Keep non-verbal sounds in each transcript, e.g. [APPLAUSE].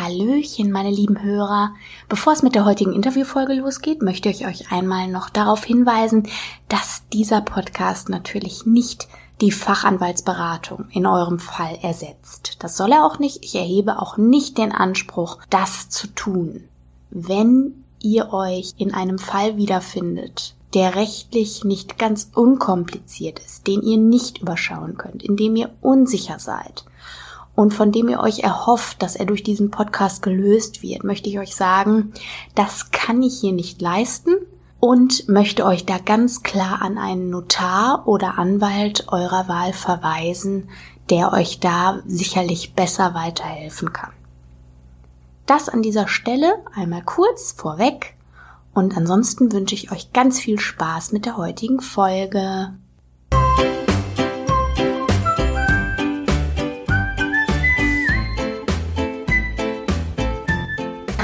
Hallöchen, meine lieben Hörer. Bevor es mit der heutigen Interviewfolge losgeht, möchte ich euch einmal noch darauf hinweisen, dass dieser Podcast natürlich nicht die Fachanwaltsberatung in eurem Fall ersetzt. Das soll er auch nicht. Ich erhebe auch nicht den Anspruch, das zu tun. Wenn ihr euch in einem Fall wiederfindet, der rechtlich nicht ganz unkompliziert ist, den ihr nicht überschauen könnt, in dem ihr unsicher seid und von dem ihr euch erhofft, dass er durch diesen Podcast gelöst wird, möchte ich euch sagen, das kann ich hier nicht leisten und möchte euch da ganz klar an einen Notar oder Anwalt eurer Wahl verweisen, der euch da sicherlich besser weiterhelfen kann. Das an dieser Stelle einmal kurz vorweg und ansonsten wünsche ich euch ganz viel Spaß mit der heutigen Folge.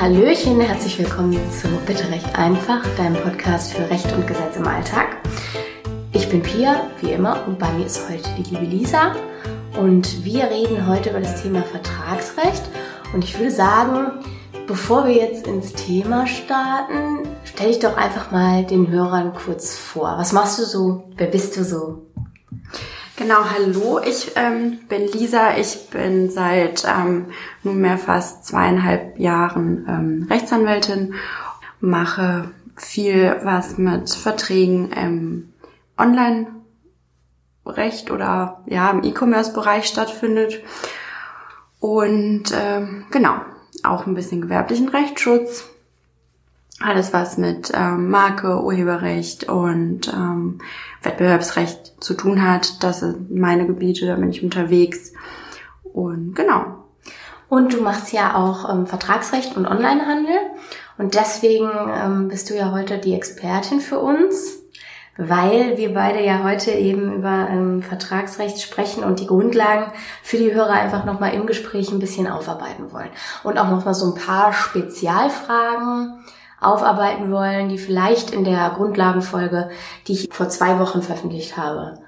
Hallöchen, herzlich willkommen zu Bitte Recht einfach, deinem Podcast für Recht und Gesetz im Alltag. Ich bin Pia, wie immer, und bei mir ist heute die liebe Lisa. Und wir reden heute über das Thema Vertragsrecht. Und ich würde sagen, Bevor wir jetzt ins Thema starten, stell dich doch einfach mal den Hörern kurz vor. Was machst du so? Wer bist du so? Genau, hallo, ich ähm, bin Lisa. Ich bin seit ähm, nunmehr fast zweieinhalb Jahren ähm, Rechtsanwältin, mache viel, was mit Verträgen im Online-Recht oder ja im E-Commerce-Bereich stattfindet. Und ähm, genau, auch ein bisschen gewerblichen Rechtsschutz. Alles, was mit ähm, Marke, Urheberrecht und ähm, Wettbewerbsrecht zu tun hat, das sind meine Gebiete, da bin ich unterwegs. Und genau. Und du machst ja auch ähm, Vertragsrecht und Onlinehandel. Und deswegen ähm, bist du ja heute die Expertin für uns weil wir beide ja heute eben über ähm, Vertragsrecht sprechen und die Grundlagen für die Hörer einfach nochmal im Gespräch ein bisschen aufarbeiten wollen. Und auch nochmal so ein paar Spezialfragen aufarbeiten wollen, die vielleicht in der Grundlagenfolge, die ich vor zwei Wochen veröffentlicht habe,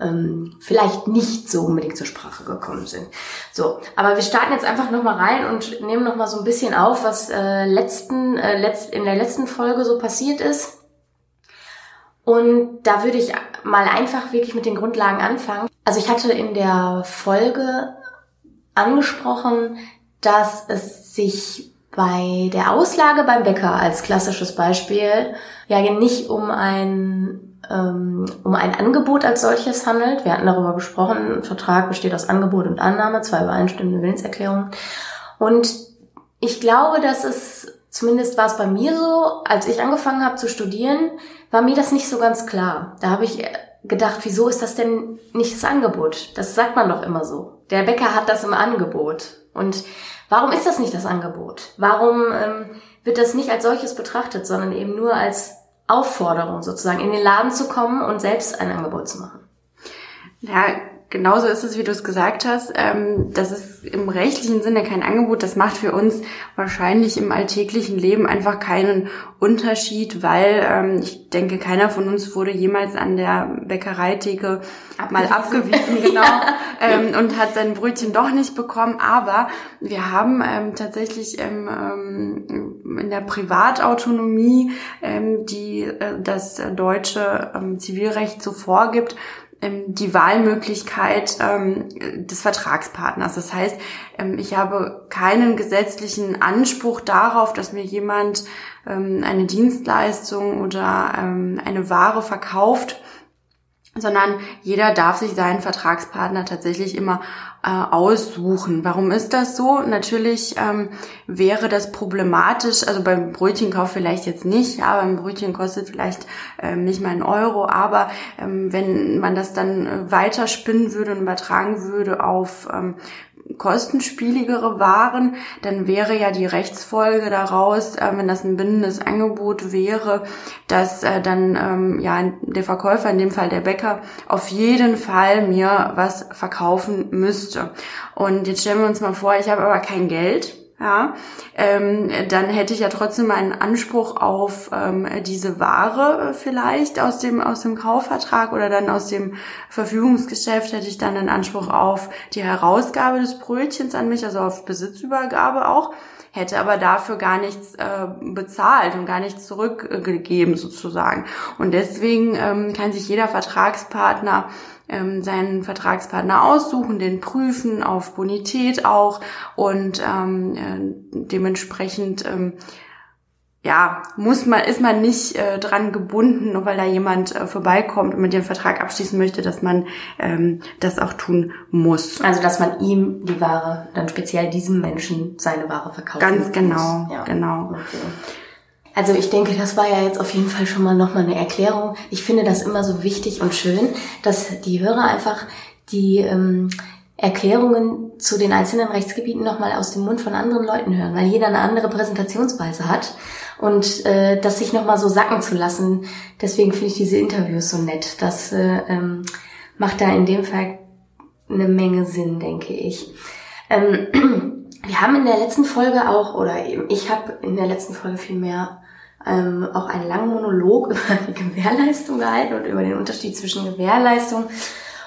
ähm, vielleicht nicht so unbedingt zur Sprache gekommen sind. So, aber wir starten jetzt einfach nochmal rein und nehmen nochmal so ein bisschen auf, was äh, letzten, äh, letzt, in der letzten Folge so passiert ist und da würde ich mal einfach wirklich mit den Grundlagen anfangen. Also ich hatte in der Folge angesprochen, dass es sich bei der Auslage beim Bäcker als klassisches Beispiel ja nicht um ein ähm, um ein Angebot als solches handelt. Wir hatten darüber gesprochen, ein Vertrag besteht aus Angebot und Annahme, zwei übereinstimmende Willenserklärungen. Und ich glaube, dass es, zumindest war es bei mir so, als ich angefangen habe zu studieren, war mir das nicht so ganz klar. Da habe ich gedacht, wieso ist das denn nicht das Angebot? Das sagt man doch immer so. Der Bäcker hat das im Angebot. Und warum ist das nicht das Angebot? Warum ähm, wird das nicht als solches betrachtet, sondern eben nur als Aufforderung sozusagen, in den Laden zu kommen und selbst ein Angebot zu machen? Ja, genauso ist es, wie du es gesagt hast. Ähm, das ist im rechtlichen Sinne kein Angebot. Das macht für uns wahrscheinlich im alltäglichen Leben einfach keinen Unterschied, weil ähm, ich denke, keiner von uns wurde jemals an der Bäckereitheke mal abgewiesen, [LAUGHS] genau, ähm, und hat sein Brötchen doch nicht bekommen. Aber wir haben ähm, tatsächlich ähm, ähm, in der Privatautonomie, ähm, die äh, das deutsche ähm, Zivilrecht so vorgibt, die Wahlmöglichkeit ähm, des Vertragspartners. Das heißt, ähm, ich habe keinen gesetzlichen Anspruch darauf, dass mir jemand ähm, eine Dienstleistung oder ähm, eine Ware verkauft, sondern jeder darf sich seinen Vertragspartner tatsächlich immer äh, aussuchen. Warum ist das so? Natürlich ähm, wäre das problematisch, also beim Brötchenkauf vielleicht jetzt nicht, ja, beim Brötchen kostet vielleicht ähm, nicht mal einen Euro, aber ähm, wenn man das dann äh, weiter spinnen würde und übertragen würde auf ähm, kostenspieligere Waren, dann wäre ja die Rechtsfolge daraus, äh, wenn das ein bindendes Angebot wäre, dass äh, dann ähm, ja der Verkäufer, in dem Fall der Bäcker, auf jeden Fall mir was verkaufen müsste. Und jetzt stellen wir uns mal vor, ich habe aber kein Geld ja, ähm, dann hätte ich ja trotzdem einen Anspruch auf ähm, diese Ware äh, vielleicht aus dem aus dem Kaufvertrag oder dann aus dem Verfügungsgeschäft hätte ich dann einen Anspruch auf die Herausgabe des Brötchens an mich, also auf Besitzübergabe auch hätte aber dafür gar nichts äh, bezahlt und gar nichts zurückgegeben sozusagen. Und deswegen ähm, kann sich jeder Vertragspartner ähm, seinen Vertragspartner aussuchen, den prüfen auf Bonität auch und ähm, äh, dementsprechend ähm, ja, muss man, ist man nicht äh, dran gebunden, nur weil da jemand äh, vorbeikommt und mit dem Vertrag abschließen möchte, dass man ähm, das auch tun muss. Also dass man ihm die Ware, dann speziell diesem Menschen seine Ware verkauft. Ganz genau, ja. genau. Okay. Also ich denke, das war ja jetzt auf jeden Fall schon mal nochmal eine Erklärung. Ich finde das immer so wichtig und schön, dass die Hörer einfach die ähm, Erklärungen zu den einzelnen Rechtsgebieten nochmal aus dem Mund von anderen Leuten hören, weil jeder eine andere Präsentationsweise hat und äh, das sich nochmal so sacken zu lassen. Deswegen finde ich diese Interviews so nett. Das äh, ähm, macht da in dem Fall eine Menge Sinn, denke ich. Ähm, [CLEARS THROAT] wir haben in der letzten Folge auch, oder ich habe in der letzten Folge viel mehr ähm, auch einen langen Monolog [LAUGHS] über die Gewährleistung gehalten und über den Unterschied zwischen Gewährleistung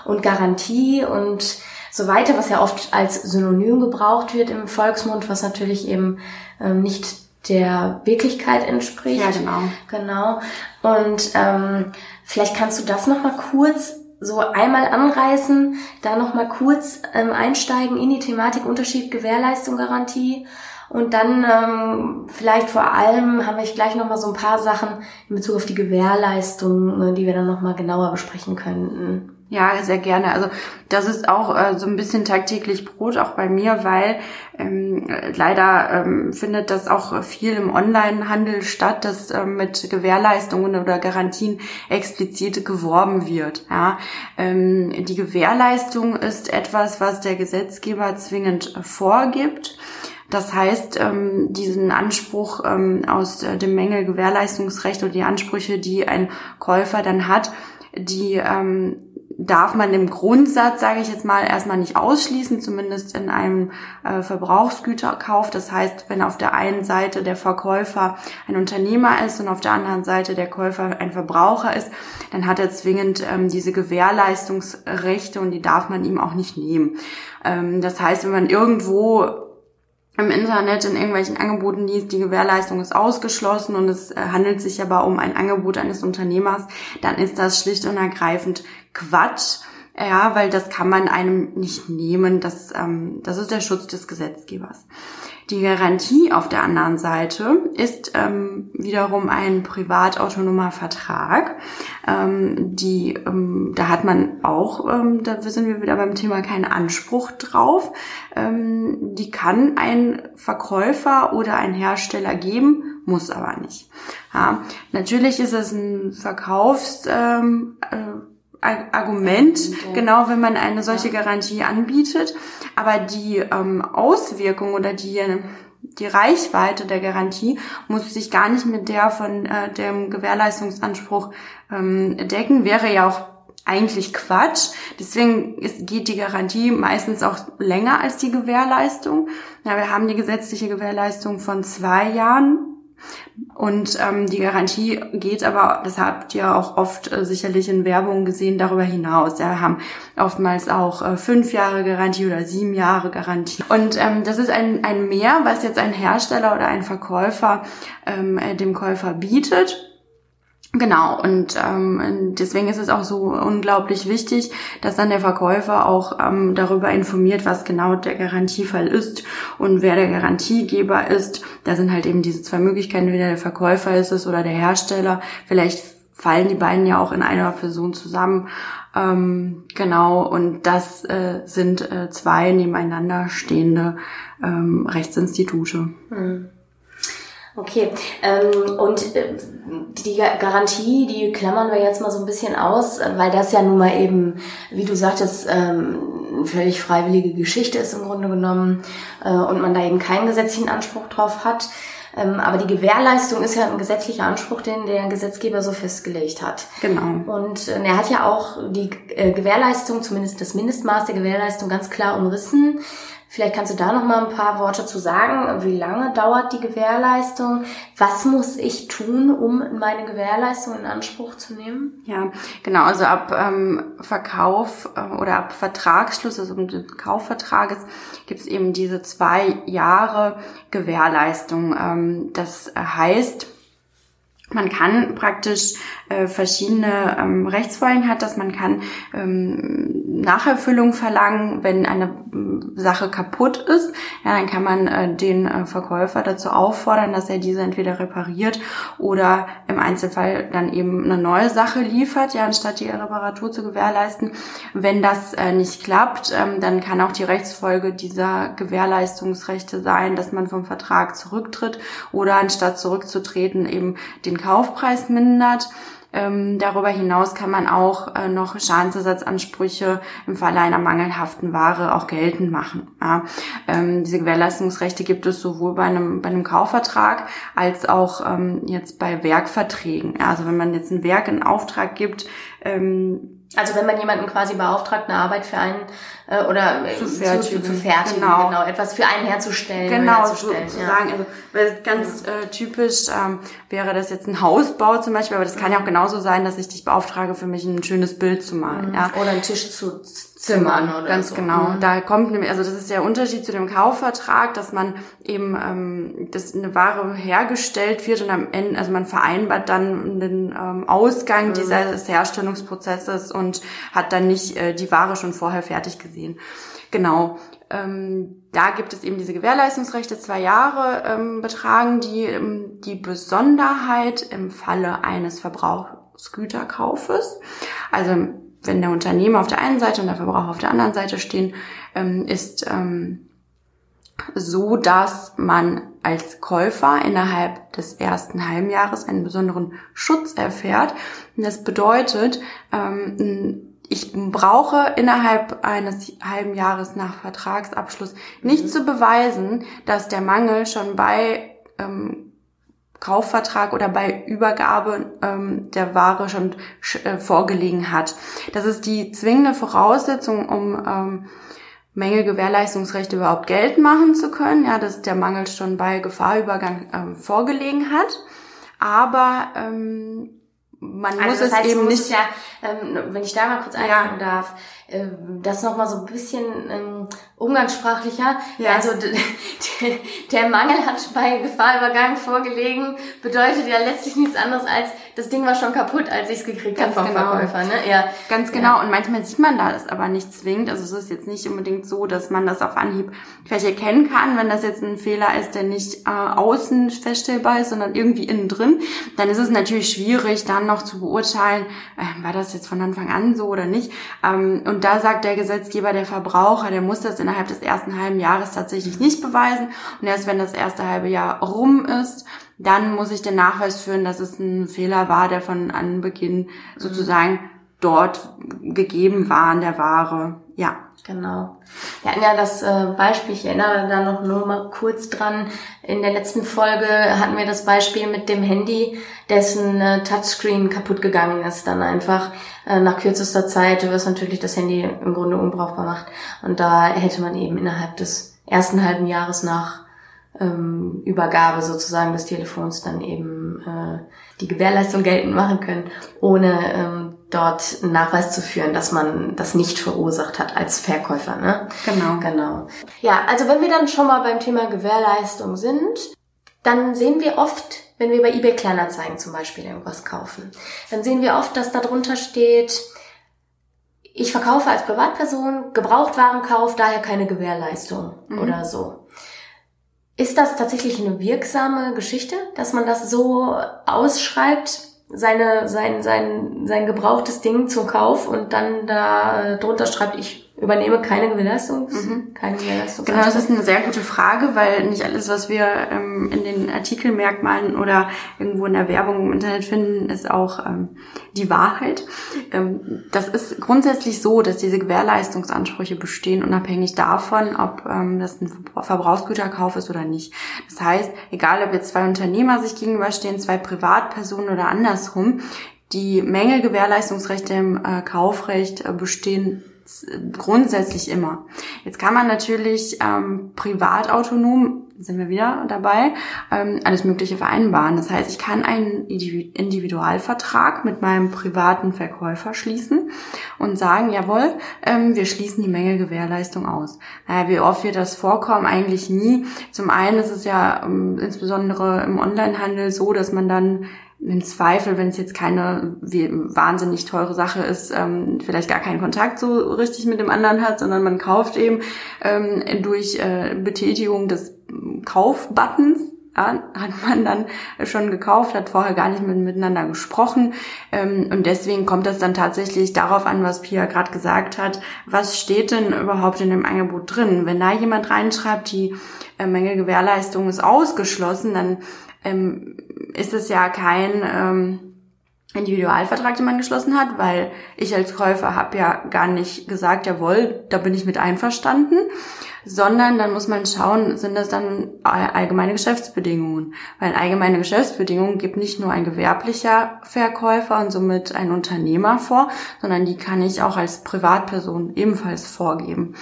und Garantie und so weiter, was ja oft als Synonym gebraucht wird im Volksmund, was natürlich eben ähm, nicht der Wirklichkeit entspricht. Ja, genau. Genau. Und ähm, vielleicht kannst du das nochmal kurz so einmal anreißen, da nochmal kurz ähm, einsteigen in die Thematik Unterschied Gewährleistung Garantie und dann ähm, vielleicht vor allem haben wir gleich nochmal so ein paar Sachen in Bezug auf die Gewährleistung, äh, die wir dann nochmal genauer besprechen könnten. Ja, sehr gerne. Also das ist auch äh, so ein bisschen tagtäglich Brot auch bei mir, weil ähm, leider ähm, findet das auch viel im Onlinehandel statt, dass ähm, mit Gewährleistungen oder Garantien explizit geworben wird. Ja, ähm, die Gewährleistung ist etwas, was der Gesetzgeber zwingend vorgibt. Das heißt, ähm, diesen Anspruch ähm, aus äh, dem Mängelgewährleistungsrecht oder die Ansprüche, die ein Käufer dann hat, die ähm, darf man im Grundsatz, sage ich jetzt mal, erstmal nicht ausschließen, zumindest in einem äh, Verbrauchsgüterkauf. Das heißt, wenn auf der einen Seite der Verkäufer ein Unternehmer ist und auf der anderen Seite der Käufer ein Verbraucher ist, dann hat er zwingend ähm, diese Gewährleistungsrechte und die darf man ihm auch nicht nehmen. Ähm, das heißt, wenn man irgendwo im Internet in irgendwelchen Angeboten liest, die Gewährleistung ist ausgeschlossen und es äh, handelt sich aber um ein Angebot eines Unternehmers, dann ist das schlicht und ergreifend Quatsch. Ja, weil das kann man einem nicht nehmen. Das, ähm, das ist der Schutz des Gesetzgebers. Die Garantie auf der anderen Seite ist ähm, wiederum ein privatautonomer Vertrag. Ähm, die, ähm, da hat man auch, ähm, da sind wir wieder beim Thema, keinen Anspruch drauf. Ähm, die kann ein Verkäufer oder ein Hersteller geben, muss aber nicht. Ja, natürlich ist es ein Verkaufs ähm, äh, Argument, okay. genau wenn man eine solche Garantie anbietet. Aber die ähm, Auswirkung oder die, die Reichweite der Garantie muss sich gar nicht mit der von äh, dem Gewährleistungsanspruch ähm, decken. Wäre ja auch eigentlich Quatsch. Deswegen ist, geht die Garantie meistens auch länger als die Gewährleistung. Ja, wir haben die gesetzliche Gewährleistung von zwei Jahren und ähm, die Garantie geht aber, das habt ihr auch oft äh, sicherlich in Werbung gesehen, darüber hinaus. Ja, wir haben oftmals auch äh, fünf Jahre Garantie oder sieben Jahre Garantie. Und ähm, das ist ein, ein Mehr, was jetzt ein Hersteller oder ein Verkäufer ähm, äh, dem Käufer bietet. Genau, und ähm, deswegen ist es auch so unglaublich wichtig, dass dann der Verkäufer auch ähm, darüber informiert, was genau der Garantiefall ist und wer der Garantiegeber ist. Da sind halt eben diese zwei Möglichkeiten, entweder der Verkäufer ist es oder der Hersteller. Vielleicht fallen die beiden ja auch in einer Person zusammen. Ähm, genau, und das äh, sind äh, zwei nebeneinander stehende ähm, Rechtsinstitute. Mhm. Okay, ähm, und äh, die Garantie, die klammern wir jetzt mal so ein bisschen aus, weil das ja nun mal eben, wie du sagtest, ähm, eine völlig freiwillige Geschichte ist im Grunde genommen äh, und man da eben keinen gesetzlichen Anspruch drauf hat. Ähm, aber die Gewährleistung ist ja ein gesetzlicher Anspruch, den der Gesetzgeber so festgelegt hat. Genau. Und äh, er hat ja auch die äh, Gewährleistung, zumindest das Mindestmaß der Gewährleistung ganz klar umrissen Vielleicht kannst du da noch mal ein paar Worte zu sagen. Wie lange dauert die Gewährleistung? Was muss ich tun, um meine Gewährleistung in Anspruch zu nehmen? Ja, genau. Also ab ähm, Verkauf äh, oder ab Vertragsschluss, also um den Kaufvertrages, gibt es eben diese zwei Jahre Gewährleistung. Ähm, das heißt, man kann praktisch äh, verschiedene ähm, Rechtsfolgen hat, dass man kann ähm, Nacherfüllung verlangen, wenn eine äh, Sache kaputt ist. Ja, dann kann man äh, den äh, Verkäufer dazu auffordern, dass er diese entweder repariert oder im Einzelfall dann eben eine neue Sache liefert, ja, anstatt die Reparatur zu gewährleisten. Wenn das äh, nicht klappt, ähm, dann kann auch die Rechtsfolge dieser Gewährleistungsrechte sein, dass man vom Vertrag zurücktritt oder anstatt zurückzutreten eben den Kaufpreis mindert. Ähm, darüber hinaus kann man auch äh, noch Schadensersatzansprüche im Falle einer mangelhaften Ware auch geltend machen. Ja. Ähm, diese Gewährleistungsrechte gibt es sowohl bei einem, bei einem Kaufvertrag als auch ähm, jetzt bei Werkverträgen. Ja, also wenn man jetzt ein Werk in Auftrag gibt, ähm, also wenn man jemanden quasi beauftragt, eine Arbeit für einen äh, oder äh, zu fertigen, zu, zu fertigen genau. genau. etwas für einen herzustellen. Genau, herzustellen. Ja. Also weil ganz äh, typisch ähm, wäre das jetzt ein Hausbau zum Beispiel, aber das kann ja auch genauso sein, dass ich dich beauftrage, für mich ein schönes Bild zu malen. Mhm. Ja. Oder einen Tisch zu Zimmern oder Ganz so. genau. Mhm. Da kommt nämlich, also das ist der Unterschied zu dem Kaufvertrag, dass man eben, ähm, dass eine Ware hergestellt wird und am Ende, also man vereinbart dann den ähm, Ausgang mhm. dieses Herstellungsprozesses und hat dann nicht äh, die Ware schon vorher fertig gesehen. Genau. Ähm, da gibt es eben diese Gewährleistungsrechte, zwei Jahre ähm, betragen, die ähm, die Besonderheit im Falle eines Verbrauchsgüterkaufes. Also wenn der Unternehmer auf der einen Seite und der Verbraucher auf der anderen Seite stehen, ähm, ist ähm, so, dass man als Käufer innerhalb des ersten Halbjahres einen besonderen Schutz erfährt. Und das bedeutet, ähm, ich brauche innerhalb eines halben Jahres nach Vertragsabschluss nicht mhm. zu beweisen, dass der Mangel schon bei ähm, Kaufvertrag oder bei Übergabe ähm, der Ware schon äh, vorgelegen hat. Das ist die zwingende Voraussetzung, um ähm, Mängelgewährleistungsrechte überhaupt geltend machen zu können, ja, dass der Mangel schon bei Gefahrübergang ähm, vorgelegen hat. Aber ähm, man also muss das heißt, es eben nicht. Ja, ähm, wenn ich da mal kurz einhaken ja. darf, äh, das nochmal so ein bisschen ähm, umgangssprachlicher. Ja. Also [LAUGHS] der Mangel hat bei Gefahrübergang vorgelegen, bedeutet ja letztlich nichts anderes als, das Ding war schon kaputt, als ich es gekriegt habe vom genau. Verkäufer. Ne? Ja. Ganz genau. Ja. Und manchmal sieht man das aber nicht zwingend. Also es ist jetzt nicht unbedingt so, dass man das auf Anhieb vielleicht erkennen kann, wenn das jetzt ein Fehler ist, der nicht äh, außen feststellbar ist, sondern irgendwie innen drin. Dann ist es natürlich schwierig, dann noch zu beurteilen, äh, war das jetzt von Anfang an so oder nicht. Ähm, und da sagt der Gesetzgeber, der Verbraucher, der muss das innerhalb des ersten halben Jahres tatsächlich nicht beweisen. Und erst wenn das erste halbe Jahr rum ist, dann muss ich den Nachweis führen, dass es ein Fehler war, der von Anbeginn sozusagen dort gegeben war an der Ware. Ja. Genau. Wir hatten ja das äh, Beispiel, ich erinnere da noch nur mal kurz dran, in der letzten Folge hatten wir das Beispiel mit dem Handy, dessen äh, Touchscreen kaputt gegangen ist, dann einfach äh, nach kürzester Zeit, was natürlich das Handy im Grunde unbrauchbar macht. Und da hätte man eben innerhalb des ersten halben Jahres nach ähm, Übergabe sozusagen des Telefons dann eben äh, die Gewährleistung geltend machen können, ohne ähm, dort einen Nachweis zu führen, dass man das nicht verursacht hat als Verkäufer. Ne? Genau. Genau. Ja, also wenn wir dann schon mal beim Thema Gewährleistung sind, dann sehen wir oft, wenn wir bei eBay Kleinanzeigen zum Beispiel irgendwas kaufen, dann sehen wir oft, dass da drunter steht, ich verkaufe als Privatperson Gebrauchtwarenkauf, daher keine Gewährleistung mhm. oder so. Ist das tatsächlich eine wirksame Geschichte, dass man das so ausschreibt, seine, sein, sein, sein gebrauchtes Ding zum Kauf und dann da drunter schreibt, ich übernehme keine Gewährleistung. Mhm. Keine Gewährleistung. Genau, das ist eine sehr gute Frage, weil nicht alles, was wir ähm, in den Artikelmerkmalen oder irgendwo in der Werbung im Internet finden, ist auch ähm, die Wahrheit. Ähm, das ist grundsätzlich so, dass diese Gewährleistungsansprüche bestehen, unabhängig davon, ob ähm, das ein Verbrauchsgüterkauf ist oder nicht. Das heißt, egal ob jetzt zwei Unternehmer sich gegenüberstehen, zwei Privatpersonen oder andersrum, die Mängelgewährleistungsrechte im äh, Kaufrecht äh, bestehen grundsätzlich immer. Jetzt kann man natürlich ähm, privat autonom sind wir wieder dabei, ähm, alles Mögliche vereinbaren. Das heißt, ich kann einen Individualvertrag mit meinem privaten Verkäufer schließen und sagen, jawohl, ähm, wir schließen die Mängelgewährleistung aus. Naja, wie oft wird das vorkommen? Eigentlich nie. Zum einen ist es ja ähm, insbesondere im Onlinehandel so, dass man dann im Zweifel, wenn es jetzt keine wahnsinnig teure Sache ist, ähm, vielleicht gar keinen Kontakt so richtig mit dem anderen hat, sondern man kauft eben ähm, durch äh, Betätigung des Kaufbuttons, ja, hat man dann schon gekauft, hat vorher gar nicht mit, miteinander gesprochen. Ähm, und deswegen kommt das dann tatsächlich darauf an, was Pia gerade gesagt hat. Was steht denn überhaupt in dem Angebot drin? Wenn da jemand reinschreibt, die äh, Mängelgewährleistung ist ausgeschlossen, dann ähm, ist es ja kein ähm, Individualvertrag, den man geschlossen hat, weil ich als Käufer habe ja gar nicht gesagt, jawohl, da bin ich mit einverstanden, sondern dann muss man schauen, sind das dann allgemeine Geschäftsbedingungen? Weil allgemeine Geschäftsbedingungen gibt nicht nur ein gewerblicher Verkäufer und somit ein Unternehmer vor, sondern die kann ich auch als Privatperson ebenfalls vorgeben.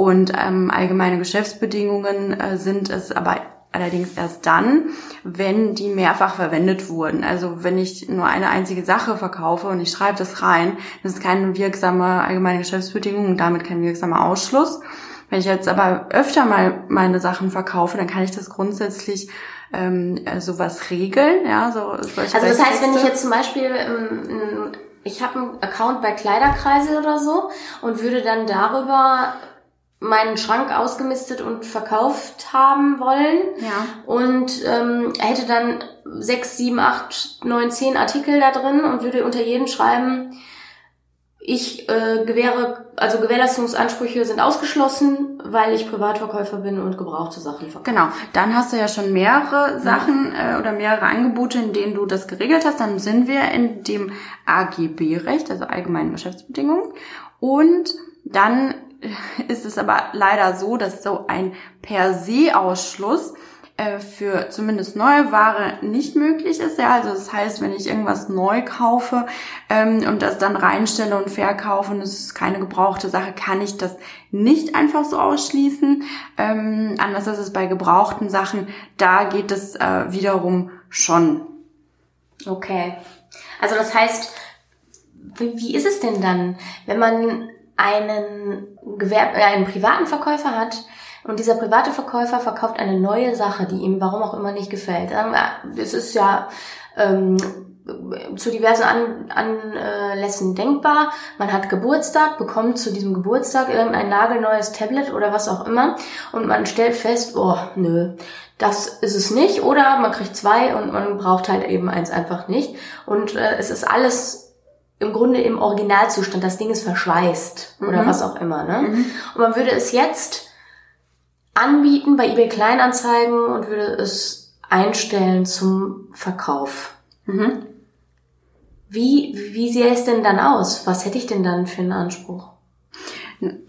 Und ähm, allgemeine Geschäftsbedingungen äh, sind es aber allerdings erst dann, wenn die mehrfach verwendet wurden. Also wenn ich nur eine einzige Sache verkaufe und ich schreibe das rein, das ist keine wirksame allgemeine Geschäftsbedingung und damit kein wirksamer Ausschluss. Wenn ich jetzt aber öfter mal meine Sachen verkaufe, dann kann ich das grundsätzlich ähm, sowas regeln. Ja, so also das heißt, wenn ich jetzt zum Beispiel ähm, ich habe einen Account bei Kleiderkreisel oder so und würde dann darüber meinen Schrank ausgemistet und verkauft haben wollen. Ja. Und ähm, hätte dann sechs, sieben, acht, neun, zehn Artikel da drin und würde unter jeden schreiben, ich äh, gewähre, also Gewährleistungsansprüche sind ausgeschlossen, weil ich Privatverkäufer bin und gebrauchte Sachen verkaufe. Genau, dann hast du ja schon mehrere Sachen äh, oder mehrere Angebote, in denen du das geregelt hast. Dann sind wir in dem AGB-Recht, also allgemeinen Geschäftsbedingungen. Und dann ist es aber leider so, dass so ein per se Ausschluss äh, für zumindest neue Ware nicht möglich ist. Ja, also das heißt, wenn ich irgendwas neu kaufe ähm, und das dann reinstelle und verkaufe und es ist keine gebrauchte Sache, kann ich das nicht einfach so ausschließen. Ähm, anders ist es bei gebrauchten Sachen. Da geht es äh, wiederum schon. Okay. Also das heißt, wie, wie ist es denn dann, wenn man einen, Gewerb äh, einen privaten Verkäufer hat und dieser private Verkäufer verkauft eine neue Sache, die ihm warum auch immer nicht gefällt. Ähm, es ist ja ähm, zu diversen An Anlässen denkbar. Man hat Geburtstag, bekommt zu diesem Geburtstag irgendein nagelneues Tablet oder was auch immer und man stellt fest, oh, nö, das ist es nicht. Oder man kriegt zwei und man braucht halt eben eins einfach nicht. Und äh, es ist alles im Grunde im Originalzustand. Das Ding ist verschweißt oder mhm. was auch immer. Ne? Mhm. Und man würde es jetzt anbieten bei eBay Kleinanzeigen und würde es einstellen zum Verkauf. Mhm. Wie, wie sähe es denn dann aus? Was hätte ich denn dann für einen Anspruch?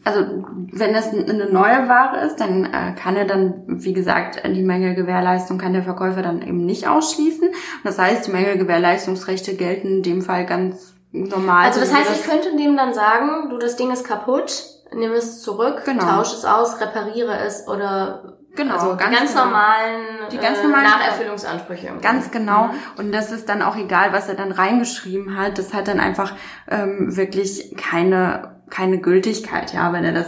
Also wenn das eine neue Ware ist, dann äh, kann er dann, wie gesagt, die Mängelgewährleistung kann der Verkäufer dann eben nicht ausschließen. Das heißt, die Mängelgewährleistungsrechte gelten in dem Fall ganz normal. Also das heißt, ich könnte dem dann sagen, du, das Ding ist kaputt, nimm es zurück, genau. tausch es aus, repariere es oder Genau, also ganz, ganz genau. normalen, die ganz normalen äh, Nacherfüllungsansprüche. Ganz genau. Mhm. Und das ist dann auch egal, was er dann reingeschrieben hat. Das hat dann einfach ähm, wirklich keine keine Gültigkeit, ja, wenn er das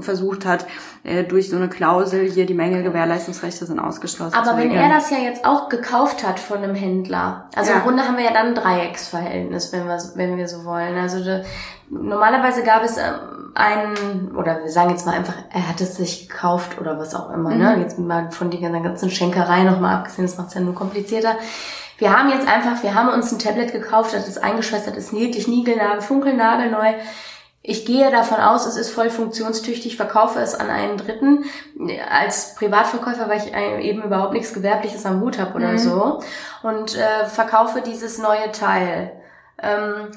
versucht hat, äh, durch so eine Klausel hier die Mängelgewährleistungsrechte sind ausgeschlossen. Aber wenn er das ja jetzt auch gekauft hat von einem Händler, also ja. im Grunde haben wir ja dann ein Dreiecksverhältnis, wenn wir, wenn wir so wollen. Also de, normalerweise gab es ähm, einen, oder wir sagen jetzt mal einfach, er hat es sich gekauft oder was auch immer, ne? mhm. ne? Jetzt mal von der ganzen Schenkerei nochmal abgesehen, das macht es ja nur komplizierter. Wir haben jetzt einfach, wir haben uns ein Tablet gekauft, das ist eingeschwestert, ist niedlich, niegelnagel, funkelnagelneu ich gehe davon aus, es ist voll funktionstüchtig, verkaufe es an einen Dritten. Als Privatverkäufer, weil ich eben überhaupt nichts Gewerbliches am Hut habe oder mhm. so. Und äh, verkaufe dieses neue Teil. Ähm,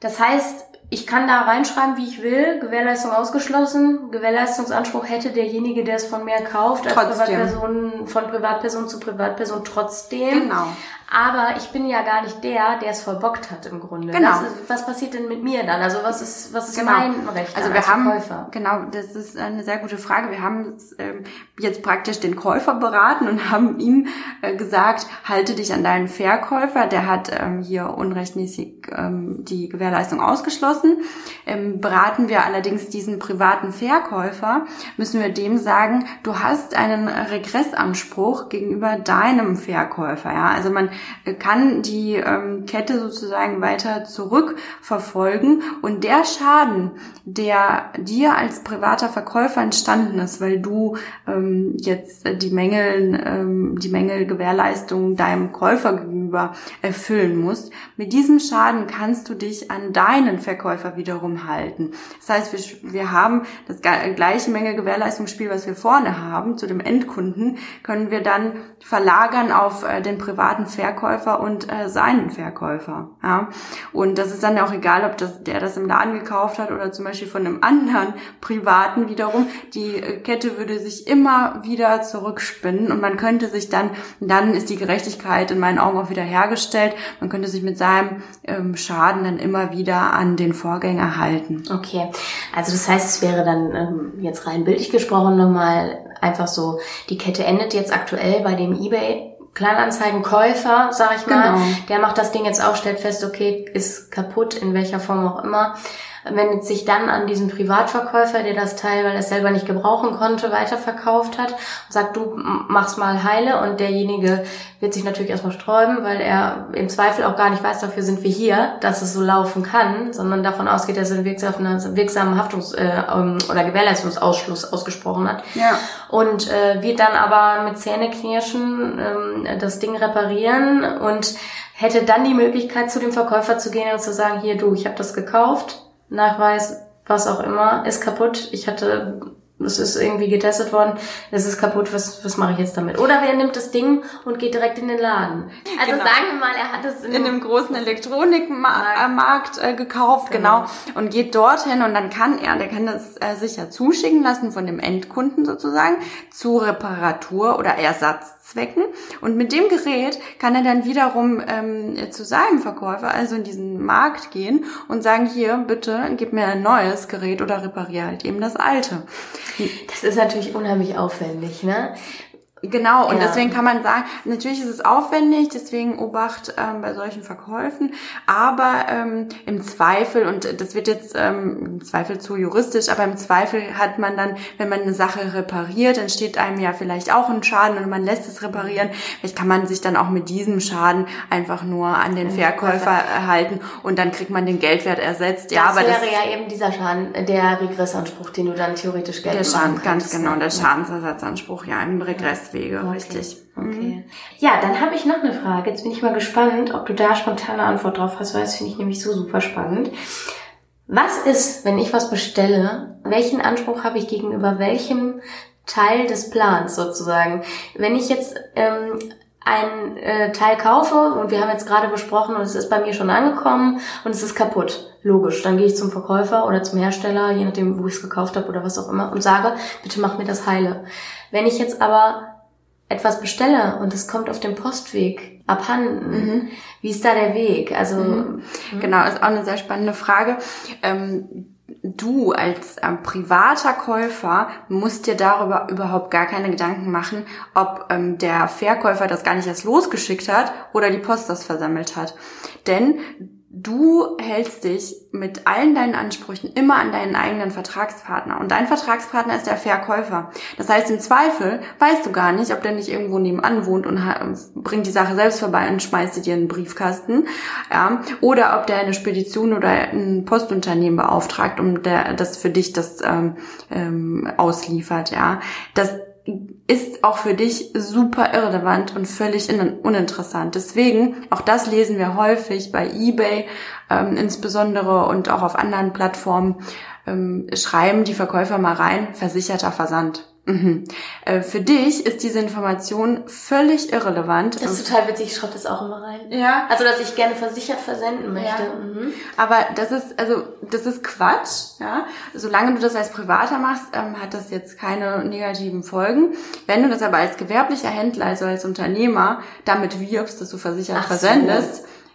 das heißt, ich kann da reinschreiben, wie ich will, Gewährleistung ausgeschlossen. Gewährleistungsanspruch hätte derjenige, der es von mir kauft, als Trotzdem. Privatperson, von Privatperson zu Privatperson trotzdem. Genau. Aber ich bin ja gar nicht der, der es verbockt hat im Grunde. Genau. Ist, was passiert denn mit mir dann? Also was ist, was ist Genau. mein Recht Also wir als haben, Verkäufer? genau, das ist eine sehr gute Frage. Wir haben ähm, jetzt praktisch den Käufer beraten und haben ihm äh, gesagt, halte dich an deinen Verkäufer. Der hat ähm, hier unrechtmäßig ähm, die Gewährleistung ausgeschlossen. Beraten wir allerdings diesen privaten Verkäufer, müssen wir dem sagen, du hast einen Regressanspruch gegenüber deinem Verkäufer. Ja, also man kann die ähm, Kette sozusagen weiter zurückverfolgen. Und der Schaden, der dir als privater Verkäufer entstanden ist, weil du ähm, jetzt äh, die Mängel, ähm, die Mängelgewährleistung deinem Käufer gegenüber erfüllen musst, mit diesem Schaden kannst du dich an deinen Verkäufer wiederum halten. Das heißt, wir, wir haben das gleiche Mängelgewährleistungsspiel, was wir vorne haben, zu dem Endkunden, können wir dann verlagern auf äh, den privaten Verkäufer und äh, seinen Verkäufer. Ja? Und das ist dann auch egal, ob das, der das im Laden gekauft hat oder zum Beispiel von einem anderen Privaten wiederum. Die äh, Kette würde sich immer wieder zurückspinnen und man könnte sich dann, dann ist die Gerechtigkeit in meinen Augen auch wieder hergestellt. Man könnte sich mit seinem ähm, Schaden dann immer wieder an den Vorgänger halten. Okay, also das heißt, es wäre dann ähm, jetzt rein bildlich gesprochen nochmal einfach so, die Kette endet jetzt aktuell bei dem eBay Kleinanzeigenkäufer, sag ich mal, Genau. der macht das Ding jetzt auf, stellt fest, okay, ist kaputt, in welcher Form auch immer, wendet sich dann an diesen Privatverkäufer, der das Teil, weil er es selber nicht gebrauchen konnte, weiterverkauft hat und sagt, du mach's mal heile. Und derjenige wird sich natürlich erstmal sträuben, weil er im Zweifel auch gar nicht weiß, dafür sind wir hier, dass es so laufen kann, sondern davon ausgeht, dass er einen wirksamen, wirksamen Haftungs- äh, ähm, oder Gewährleistungsausschluss ausgesprochen hat. Ja. und äh, wird dann aber mit Zähneknirschen ähm, das Ding reparieren und hätte dann die Möglichkeit, zu dem Verkäufer zu gehen und zu sagen, hier du, ich habe das gekauft, Nachweis, was auch immer, ist kaputt, ich hatte es ist irgendwie getestet worden, es ist kaputt, was, was mache ich jetzt damit? Oder wer nimmt das Ding und geht direkt in den Laden? Also Genau. sagen wir mal, er hat es in einem großen Elektronikmarkt äh, gekauft, genau. und geht dorthin und dann kann er, der kann das äh, sicher zuschicken lassen von dem Endkunden sozusagen zu Reparatur oder Ersatzzwecken und mit dem Gerät kann er dann wiederum ähm, zu seinem Verkäufer, also in diesen Markt gehen und sagen, hier, bitte, gib mir ein neues Gerät oder repariere halt eben das alte. Das ist natürlich unheimlich aufwendig, ne? Genau, und Ja. deswegen kann man sagen, natürlich ist es aufwendig, deswegen Obacht ähm, bei solchen Verkäufen, aber ähm, im Zweifel, und das wird jetzt ähm, im Zweifel zu juristisch, aber im Zweifel hat man dann, wenn man eine Sache repariert, entsteht einem ja vielleicht auch ein Schaden und man lässt es reparieren. Vielleicht kann man sich dann auch mit diesem Schaden einfach nur an den Verkäufer erhalten und dann kriegt man den Geldwert ersetzt. ja, das aber wäre das ja eben dieser Schaden, der Regressanspruch, den du dann theoretisch der geltend Schaden, machen ganz genau, ne? der Schadensersatzanspruch, ja, im Regresswege, Okay. richtig. Okay. Ja, dann habe ich noch eine Frage. Jetzt bin ich mal gespannt, ob du da spontane Antwort drauf hast, weil das finde ich nämlich so super spannend. Was ist, wenn ich was bestelle? Welchen Anspruch habe ich gegenüber welchem Teil des Plans sozusagen? Wenn ich jetzt ähm, ein äh, Teil kaufe und wir haben jetzt gerade besprochen und es ist bei mir schon angekommen und es ist kaputt. Logisch, dann gehe ich zum Verkäufer oder zum Hersteller, je nachdem, wo ich es gekauft habe oder was auch immer und sage, bitte mach mir das heile. Wenn ich jetzt aber etwas bestelle und es kommt auf dem Postweg abhanden, wie ist da der Weg? Also Genau, ist auch eine sehr spannende Frage. Ähm, du als ähm, privater Käufer musst dir darüber überhaupt gar keine Gedanken machen, ob ähm, der Verkäufer das gar nicht erst losgeschickt hat oder die Post das versammelt hat. Denn du hältst dich mit allen deinen Ansprüchen immer an deinen eigenen Vertragspartner. Und dein Vertragspartner ist der Verkäufer. Das heißt, im Zweifel weißt du gar nicht, ob der nicht irgendwo nebenan wohnt und bringt die Sache selbst vorbei und schmeißt sie dir in den Briefkasten. Ja, oder ob der eine Spedition oder ein Postunternehmen beauftragt, um der, das für dich das ähm, ähm, ausliefert. Ja, das ist auch für dich super irrelevant und völlig in- uninteressant. Deswegen, auch das lesen wir häufig bei eBay ähm, insbesondere und auch auf anderen Plattformen, ähm, schreiben die Verkäufer mal rein, versicherter Versand. Mhm. Äh, für dich ist diese Information völlig irrelevant. Das ist total witzig, ich schreibe das auch immer rein. Ja. Also, dass ich gerne versichert versenden möchte. Ja. Mhm. Aber das ist, also, das ist Quatsch, ja. Solange du das als Privater machst, ähm, hat das jetzt keine negativen Folgen. Wenn du das aber als gewerblicher Händler, also als Unternehmer, damit wirbst, dass du versichert Ach so.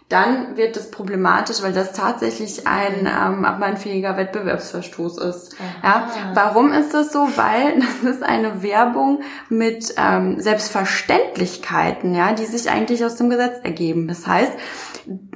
Dann wird das problematisch, weil das tatsächlich ein ähm, abmahnfähiger Wettbewerbsverstoß ist. Ja, warum ist das so? Weil [LAUGHS] das ist eine Werbung mit ähm, Selbstverständlichkeiten, ja, die sich eigentlich aus dem Gesetz ergeben. Das heißt,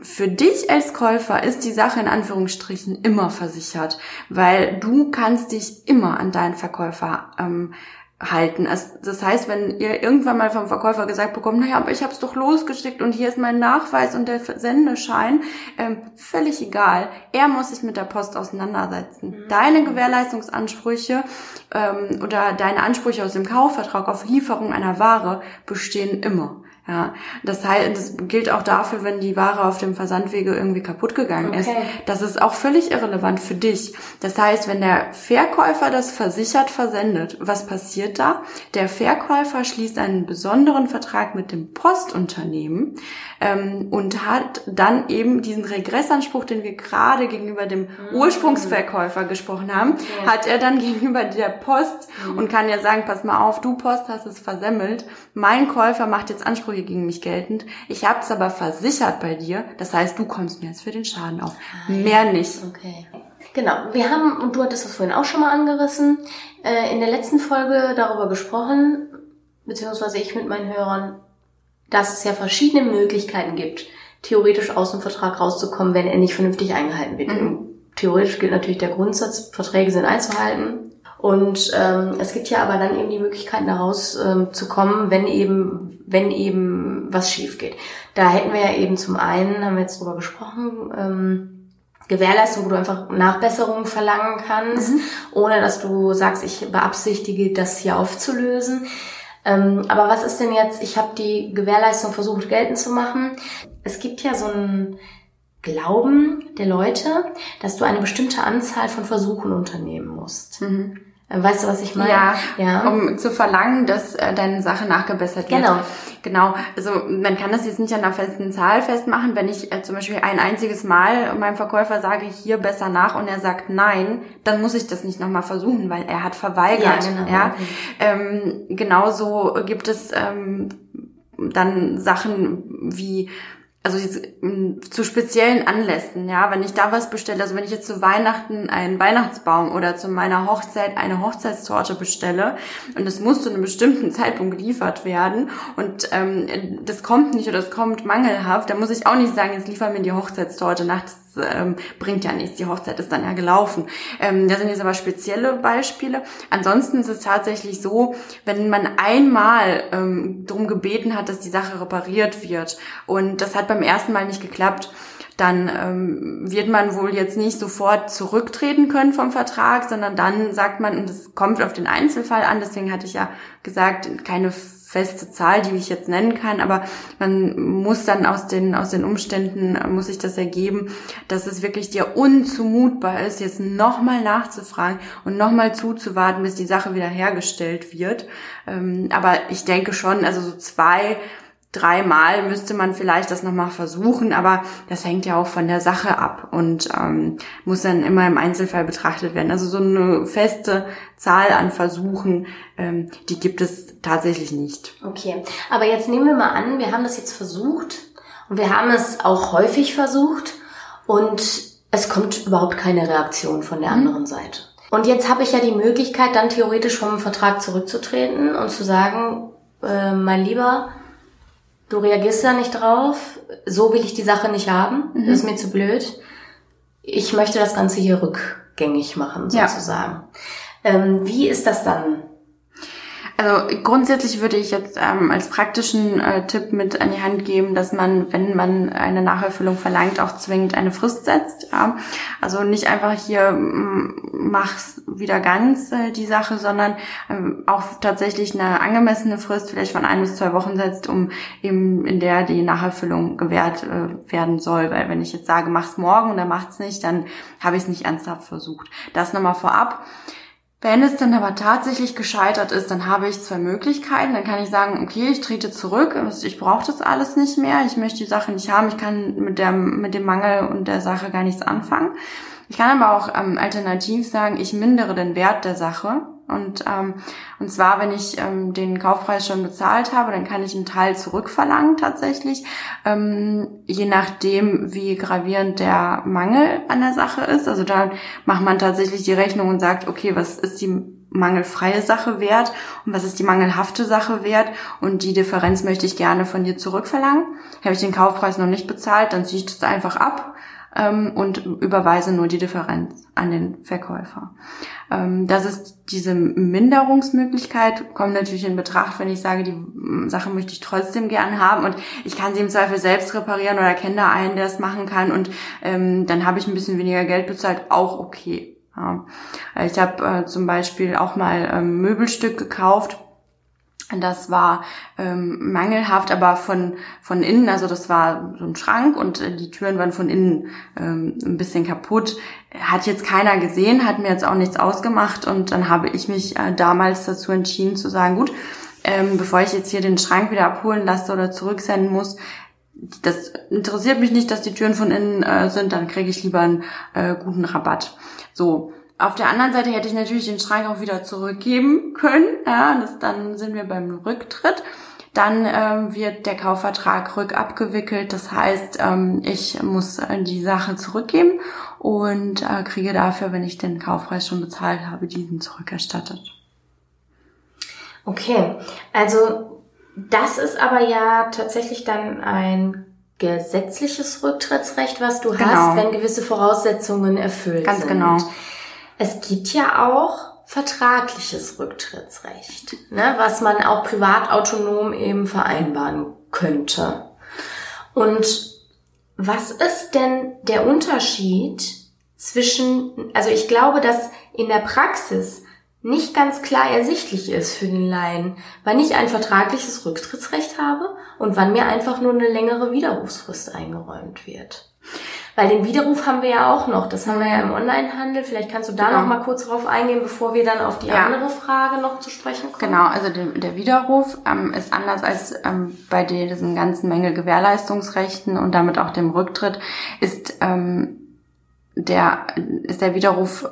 für dich als Käufer ist die Sache in Anführungsstrichen immer versichert, weil du kannst dich immer an deinen Verkäufer ähm, halten. Es, das heißt, wenn ihr irgendwann mal vom Verkäufer gesagt bekommt, naja, aber ich habe es doch losgeschickt und hier ist mein Nachweis und der Sendeschein, ähm, völlig egal. Er muss sich mit der Post auseinandersetzen. Deine Gewährleistungsansprüche ähm, oder deine Ansprüche aus dem Kaufvertrag auf Lieferung einer Ware bestehen immer. Ja, das heißt, das gilt auch dafür, wenn die Ware auf dem Versandwege irgendwie kaputt gegangen ist. Okay. Das ist auch völlig irrelevant für dich. Das heißt, wenn der Verkäufer das versichert versendet, was passiert da? Der Verkäufer schließt einen besonderen Vertrag mit dem Postunternehmen ähm, und hat dann eben diesen Regressanspruch, den wir gerade gegenüber dem Ursprungsverkäufer gesprochen haben, hat er dann [LAUGHS] gegenüber der Post und kann ja sagen, pass mal auf, du Post hast es versemmelt, mein Käufer macht jetzt Ansprüche gegen mich geltend, ich habe es aber versichert bei dir, das heißt, du kommst mir jetzt für den Schaden auf. Mehr nicht. Okay. Genau, wir haben, und du hattest das vorhin auch schon mal angerissen, äh, in der letzten Folge darüber gesprochen, beziehungsweise ich mit meinen Hörern, dass es ja verschiedene Möglichkeiten gibt, theoretisch aus dem Vertrag rauszukommen, wenn er nicht vernünftig eingehalten wird. Theoretisch gilt natürlich der Grundsatz, Verträge sind einzuhalten. Und ähm, es gibt ja aber dann eben die Möglichkeiten, da rauszukommen, zu kommen, wenn eben, wenn eben was schief geht. Da hätten wir ja eben zum einen, haben wir jetzt drüber gesprochen, ähm, Gewährleistung, wo du einfach Nachbesserungen verlangen kannst, ohne dass du sagst, ich beabsichtige, das hier aufzulösen. Ähm, aber was ist denn jetzt, ich habe die Gewährleistung versucht geltend zu machen. Es gibt ja so einen Glauben der Leute, dass du eine bestimmte Anzahl von Versuchen unternehmen musst. Äh, Weißt du, was ich meine? Ja, ja. um zu verlangen, dass äh, deine Sache nachgebessert wird. Genau. Genau. Also man kann das jetzt nicht an einer festen Zahl festmachen. Wenn ich äh, zum Beispiel ein einziges Mal meinem Verkäufer sage, hier besser nach und er sagt nein, dann muss ich das nicht nochmal versuchen, weil er hat verweigert. Ja, genau. Ja? Ähm, genauso gibt es ähm, dann Sachen wie also jetzt, m, zu speziellen Anlässen, ja, wenn ich da was bestelle, also wenn ich jetzt zu Weihnachten einen Weihnachtsbaum oder zu meiner Hochzeit eine Hochzeitstorte bestelle und es muss zu einem bestimmten Zeitpunkt geliefert werden und ähm, das kommt nicht oder es kommt mangelhaft, dann muss ich auch nicht sagen, jetzt liefer mir die Hochzeitstorte nach, das ähm, bringt ja nichts, die Hochzeit ist dann ja gelaufen. Ähm, das sind jetzt aber spezielle Beispiele. Ansonsten ist es tatsächlich so, wenn man einmal ähm, darum gebeten hat, dass die Sache repariert wird und das hat beim ersten Mal nicht geklappt, dann ähm, wird man wohl jetzt nicht sofort zurücktreten können vom Vertrag, sondern dann sagt man, und das kommt auf den Einzelfall an, deswegen hatte ich ja gesagt, keine feste Zahl, die ich jetzt nennen kann, aber man muss dann aus den, aus den Umständen, äh, muss sich das ergeben, dass es wirklich dir unzumutbar ist, jetzt nochmal nachzufragen und nochmal zuzuwarten, bis die Sache wieder hergestellt wird. Ähm, aber ich denke schon, also so zwei, dreimal müsste man vielleicht das nochmal versuchen, aber das hängt ja auch von der Sache ab und ähm, muss dann immer im Einzelfall betrachtet werden. Also so eine feste Zahl an Versuchen, ähm, die gibt es tatsächlich nicht. Okay, aber jetzt nehmen wir mal an, wir haben das jetzt versucht und wir haben es auch häufig versucht und es kommt überhaupt keine Reaktion von der anderen Seite. Und jetzt habe ich ja die Möglichkeit, dann theoretisch vom Vertrag zurückzutreten und zu sagen, äh, mein Lieber, du reagierst da nicht drauf, so will ich die Sache nicht haben, das ist mir zu blöd. Ich möchte das Ganze hier rückgängig machen, Ja. sozusagen. Ähm, wie ist das dann? Also grundsätzlich würde ich jetzt ähm, als praktischen äh, Tipp mit an die Hand geben, dass man, wenn man eine Nacherfüllung verlangt, auch zwingend eine Frist setzt. Ja? Also nicht einfach hier mm, mach's wieder ganz äh, die Sache, sondern ähm, auch tatsächlich eine angemessene Frist, vielleicht von ein bis zwei Wochen setzt, um eben in der die Nacherfüllung gewährt äh, werden soll. Weil wenn ich jetzt sage, mach's morgen oder macht's nicht, dann habe ich es nicht ernsthaft versucht. Das nochmal vorab. Wenn es dann aber tatsächlich gescheitert ist, dann habe ich zwei Möglichkeiten. Dann kann ich sagen, okay, ich trete zurück, ich brauche das alles nicht mehr, ich möchte die Sache nicht haben, ich kann mit, der, mit dem Mangel und der Sache gar nichts anfangen. Ich kann aber auch ähm, alternativ sagen, ich mindere den Wert der Sache. Und, ähm, und zwar, wenn ich ähm, den Kaufpreis schon bezahlt habe, dann kann ich einen Teil zurückverlangen tatsächlich, ähm, je nachdem, wie gravierend der Mangel an der Sache ist. Also da macht man tatsächlich die Rechnung und sagt, okay, was ist die mangelfreie Sache wert und was ist die mangelhafte Sache wert und die Differenz möchte ich gerne von dir zurückverlangen. Habe ich den Kaufpreis noch nicht bezahlt, dann ziehe ich das einfach ab ähm, und überweise nur die Differenz an den Verkäufer. Ähm, das ist diese Minderungsmöglichkeit, kommt natürlich in Betracht, wenn ich sage, die Sache möchte ich trotzdem gern haben und ich kann sie im Zweifel selbst reparieren oder kenne da einen, der es machen kann und ähm, dann habe ich ein bisschen weniger Geld bezahlt, auch okay. Ja. Ich habe äh, zum Beispiel auch mal ähm, Möbelstück gekauft das war ähm, mangelhaft, aber von, von innen, also das war so ein Schrank und äh, die Türen waren von innen ähm, ein bisschen kaputt. Hat jetzt keiner gesehen, hat mir jetzt auch nichts ausgemacht und dann habe ich mich äh, damals dazu entschieden zu sagen, gut, ähm, bevor ich jetzt hier den Schrank wieder abholen lasse oder zurücksenden muss, das interessiert mich nicht, dass die Türen von innen äh, sind, dann kriege ich lieber einen äh, guten Rabatt. So, auf der anderen Seite hätte ich natürlich den Schrank auch wieder zurückgeben können. Ja, das, dann sind wir beim Rücktritt. Dann ähm, wird der Kaufvertrag rückabgewickelt. Das heißt, ähm, ich muss äh, die Sache zurückgeben und äh, kriege dafür, wenn ich den Kaufpreis schon bezahlt habe, diesen zurückerstattet. Okay, also das ist aber ja tatsächlich dann ein gesetzliches Rücktrittsrecht, was du genau. hast, wenn gewisse Voraussetzungen erfüllt Ganz sind. Ganz genau. Es gibt ja auch vertragliches Rücktrittsrecht, ne, was man auch privat autonom eben vereinbaren könnte. Und was ist denn der Unterschied zwischen, also ich glaube, dass in der Praxis nicht ganz klar ersichtlich ist für den Laien, wann ich ein vertragliches Rücktrittsrecht habe und wann mir einfach nur eine längere Widerrufsfrist eingeräumt wird. Weil den Widerruf haben wir ja auch noch. Das haben wir ja im Onlinehandel. Vielleicht kannst du da genau. noch mal kurz drauf eingehen, bevor wir dann auf die ja. andere Frage noch zu sprechen kommen. Genau, also der, der Widerruf ähm, ist anders als ähm, bei diesen ganzen Menge Gewährleistungsrechten und damit auch dem Rücktritt ist ähm, der ist der Widerruf.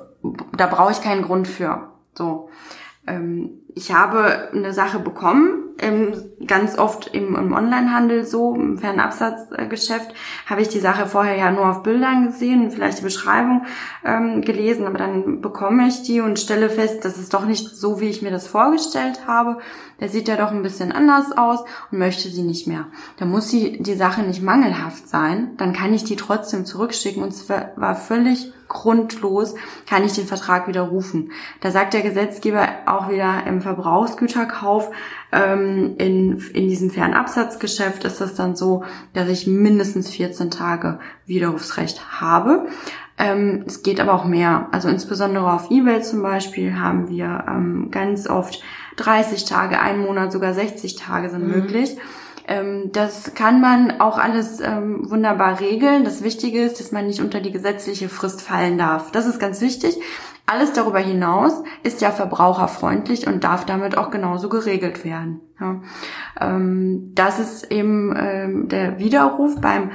Da brauche ich keinen Grund für. So, ähm, ich habe eine Sache bekommen ähm, ganz oft im, im Onlinehandel so, im Fernabsatzgeschäft, habe ich die Sache vorher ja nur auf Bildern gesehen, vielleicht die Beschreibung ähm, gelesen, aber dann bekomme ich die und stelle fest, das ist doch nicht so, wie ich mir das vorgestellt habe. Der sieht ja doch ein bisschen anders aus und möchte sie nicht mehr. Da muss sie die Sache nicht mangelhaft sein, dann kann ich die trotzdem zurückschicken und es war völlig grundlos, kann ich den Vertrag widerrufen. Da sagt der Gesetzgeber auch wieder im Verbrauchsgüterkauf, ähm, in, in diesem Fernabsatzgeschäft ist es dann so, dass ich mindestens 14 Tage Widerrufsrecht habe. Ähm, es geht aber auch mehr. Also insbesondere auf eBay zum Beispiel haben wir ähm, ganz oft 30 Tage, einen Monat, sogar 60 Tage sind mhm. möglich. Ähm, das kann man auch alles ähm, wunderbar regeln. Das Wichtige ist, dass man nicht unter die gesetzliche Frist fallen darf. Das ist ganz wichtig. Alles darüber hinaus ist ja verbraucherfreundlich und darf damit auch genauso geregelt werden. Ja. Ähm, das ist eben ähm, der Widerruf beim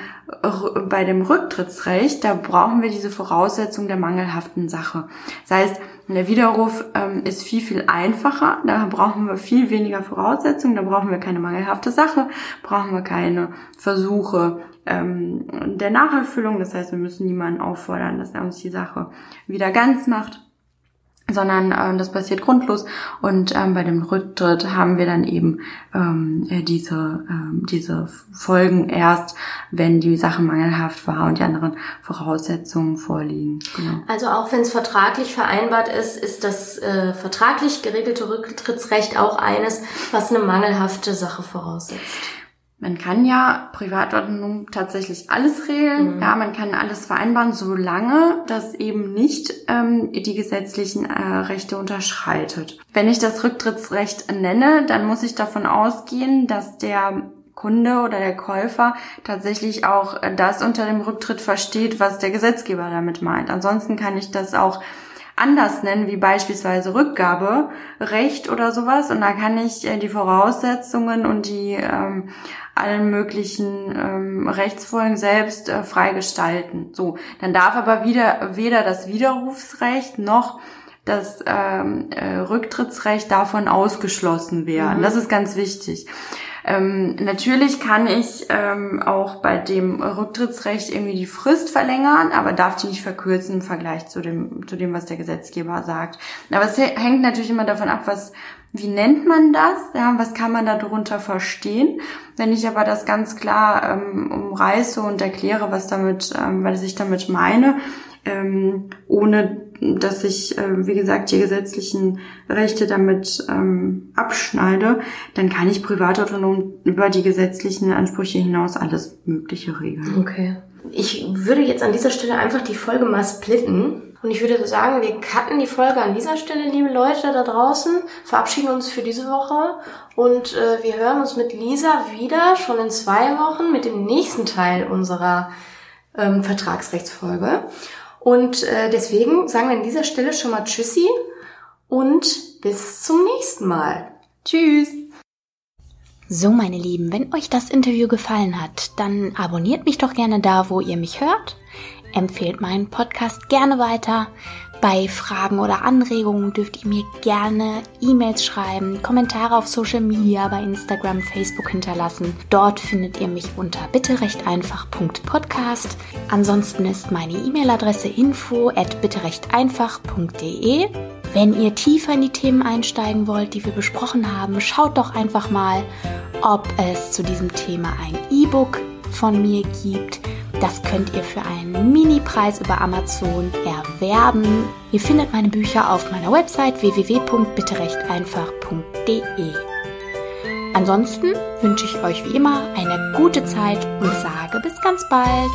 bei dem Rücktrittsrecht. Da brauchen wir diese Voraussetzung der mangelhaften Sache. Das heißt, der Widerruf ähm, ist viel viel einfacher. Da brauchen wir viel weniger Voraussetzungen. Da brauchen wir keine mangelhafte Sache, brauchen wir keine Versuche der Nacherfüllung. Das heißt, wir müssen niemanden auffordern, dass er uns die Sache wieder ganz macht sondern ähm, das passiert grundlos und ähm, bei dem Rücktritt haben wir dann eben ähm, äh, diese ähm, diese Folgen erst, wenn die Sache mangelhaft war und die anderen Voraussetzungen vorliegen. Genau. Also auch wenn es vertraglich vereinbart ist, ist das äh, vertraglich geregelte Rücktrittsrecht auch eines, was eine mangelhafte Sache voraussetzt. Man kann ja Privatautonom tatsächlich alles regeln. Mhm. Ja, man kann alles vereinbaren, solange das eben nicht ähm, die gesetzlichen äh, Rechte unterschreitet. Wenn ich das Rücktrittsrecht nenne, dann muss ich davon ausgehen, dass der Kunde oder der Käufer tatsächlich auch das unter dem Rücktritt versteht, was der Gesetzgeber damit meint. Ansonsten kann ich das auch anders nennen, wie beispielsweise Rückgaberecht oder sowas. Und da kann ich äh, die Voraussetzungen und die ähm, allen möglichen ähm, Rechtsfolgen selbst äh, freigestalten. So, dann darf aber wieder weder das Widerrufsrecht noch das ähm, äh, Rücktrittsrecht davon ausgeschlossen werden. Mhm. Das ist ganz wichtig. Ähm, natürlich kann ich ähm, auch bei dem Rücktrittsrecht irgendwie die Frist verlängern, aber darf die nicht verkürzen im Vergleich zu dem, zu dem, was der Gesetzgeber sagt. Aber es hängt natürlich immer davon ab, was, wie nennt man das? Ja, was kann man darunter verstehen? Wenn ich aber das ganz klar ähm, umreiße und erkläre, was damit, ähm, was ich damit meine, ähm, ohne dass ich, äh, wie gesagt, die gesetzlichen Rechte damit ähm, abschneide, dann kann ich privatautonom über die gesetzlichen Ansprüche hinaus alles Mögliche regeln. Okay. Ich würde jetzt an dieser Stelle einfach die Folge mal splitten. Und ich würde sagen, wir cutten die Folge an dieser Stelle, liebe Leute da draußen, verabschieden uns für diese Woche und äh, wir hören uns mit Lisa wieder schon in zwei Wochen mit dem nächsten Teil unserer ähm, Vertragsrechtsfolge. Und äh, deswegen sagen wir an dieser Stelle schon mal Tschüssi und bis zum nächsten Mal. Tschüss. So, meine Lieben, wenn euch das Interview gefallen hat, dann abonniert mich doch gerne da, wo ihr mich hört. Empfehlt meinen Podcast gerne weiter. Bei Fragen oder Anregungen dürft ihr mir gerne E-Mails schreiben, Kommentare auf Social Media, bei Instagram, Facebook hinterlassen. Dort findet ihr mich unter bitterechteinfach.podcast. Ansonsten ist meine E-Mail-Adresse info at bitterechteinfach.de. Wenn ihr tiefer in die Themen einsteigen wollt, die wir besprochen haben, schaut doch einfach mal, ob es zu diesem Thema ein E-Book von mir gibt das könnt ihr für einen Mini-Preis über Amazon erwerben. Ihr findet meine Bücher auf meiner Website www.bitterechteinfach.de. Ansonsten wünsche ich euch wie immer eine gute Zeit und sage bis ganz bald.